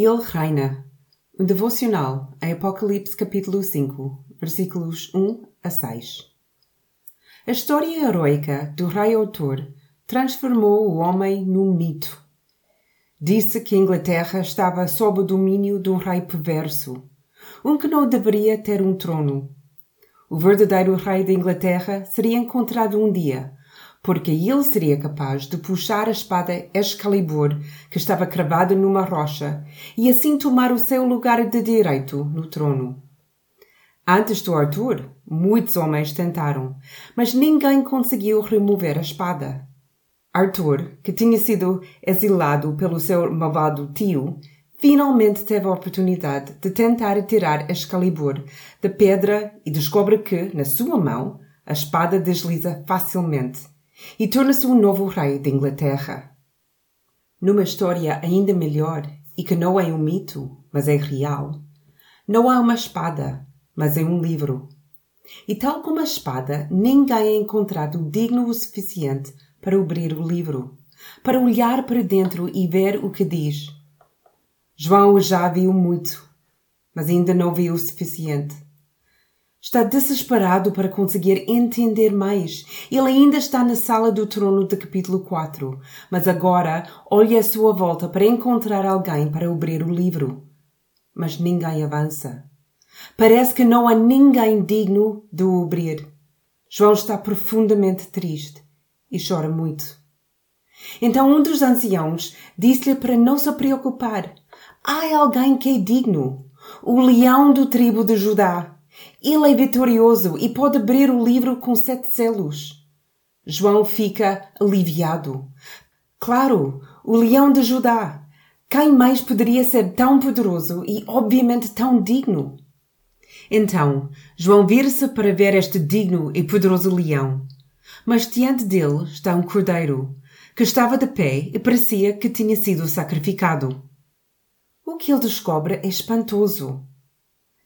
Ele reina. Devocional em Apocalipse capítulo 5, versículos 1 a 6. A história heroica do rei Arthur transformou o homem num mito. Disse que a Inglaterra estava sob o domínio de um rei perverso, um que não deveria ter um trono. O verdadeiro rei da Inglaterra seria encontrado um dia, porque ele seria capaz de puxar a espada Excalibur que estava cravada numa rocha e assim tomar o seu lugar de direito no trono. Antes do Arthur, muitos homens tentaram, mas ninguém conseguiu remover a espada. Arthur, que tinha sido exilado pelo seu malvado tio, finalmente teve a oportunidade de tentar tirar Excalibur da pedra e descobre que, na sua mão, a espada desliza facilmente e torna-se o novo rei da Inglaterra. Numa história ainda melhor e que não é um mito, mas é real, não há uma espada, mas é um livro. E tal como a espada, ninguém é encontrado digno o suficiente para abrir o livro, para olhar para dentro e ver o que diz. João já viu muito, mas ainda não viu o suficiente. Está desesperado para conseguir entender mais. Ele ainda está na sala do trono de capítulo 4, mas agora olha à sua volta para encontrar alguém para abrir o livro. Mas ninguém avança. Parece que não há ninguém digno de o abrir. João está profundamente triste e chora muito. Então um dos anciãos disse-lhe para não se preocupar. Há alguém que é digno, o leão do tribo de Judá. Ele é vitorioso e pode abrir o livro com sete selos. João fica aliviado. Claro, o leão de Judá. Quem mais poderia ser tão poderoso e obviamente tão digno? Então, João vira-se para ver este digno e poderoso leão. Mas diante dele está um cordeiro, que estava de pé e parecia que tinha sido sacrificado. O que ele descobre é espantoso.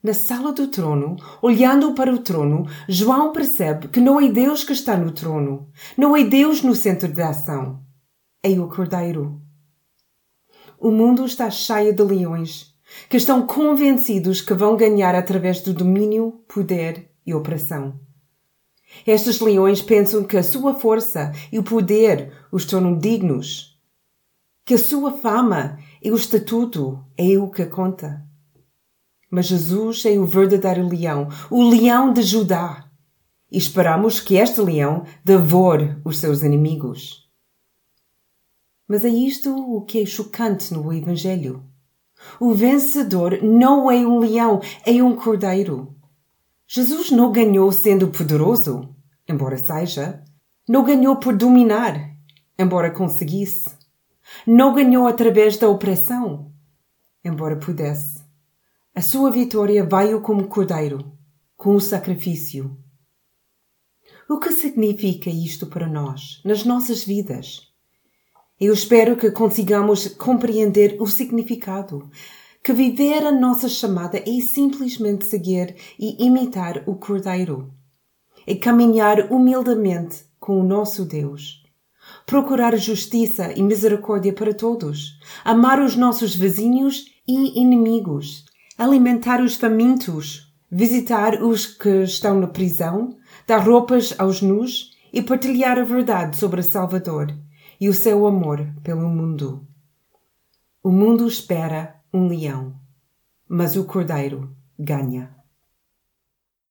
Na sala do trono, olhando para o trono, João percebe que não é Deus que está no trono, não é Deus no centro da ação, é o Cordeiro. O mundo está cheio de leões que estão convencidos que vão ganhar através do domínio, poder e opressão. Estes leões pensam que a sua força e o poder os tornam dignos, que a sua fama e o estatuto é o que conta. Mas Jesus é o verdadeiro leão, o leão de Judá. E esperamos que este leão devore os seus inimigos. Mas é isto o que é chocante no Evangelho. O vencedor não é um leão, é um cordeiro. Jesus não ganhou sendo poderoso, embora seja. Não ganhou por dominar, embora conseguisse. Não ganhou através da opressão, embora pudesse. A sua vitória veio como cordeiro, com o sacrifício. O que significa isto para nós, nas nossas vidas? Eu espero que consigamos compreender o significado, que viver a nossa chamada é simplesmente seguir e imitar o Cordeiro, é caminhar humildemente com o nosso Deus, procurar justiça e misericórdia para todos, amar os nossos vizinhos e inimigos, alimentar os famintos, visitar os que estão na prisão, dar roupas aos nus e partilhar a verdade sobre Salvador e o seu amor pelo mundo. O mundo espera um leão, mas o cordeiro ganha.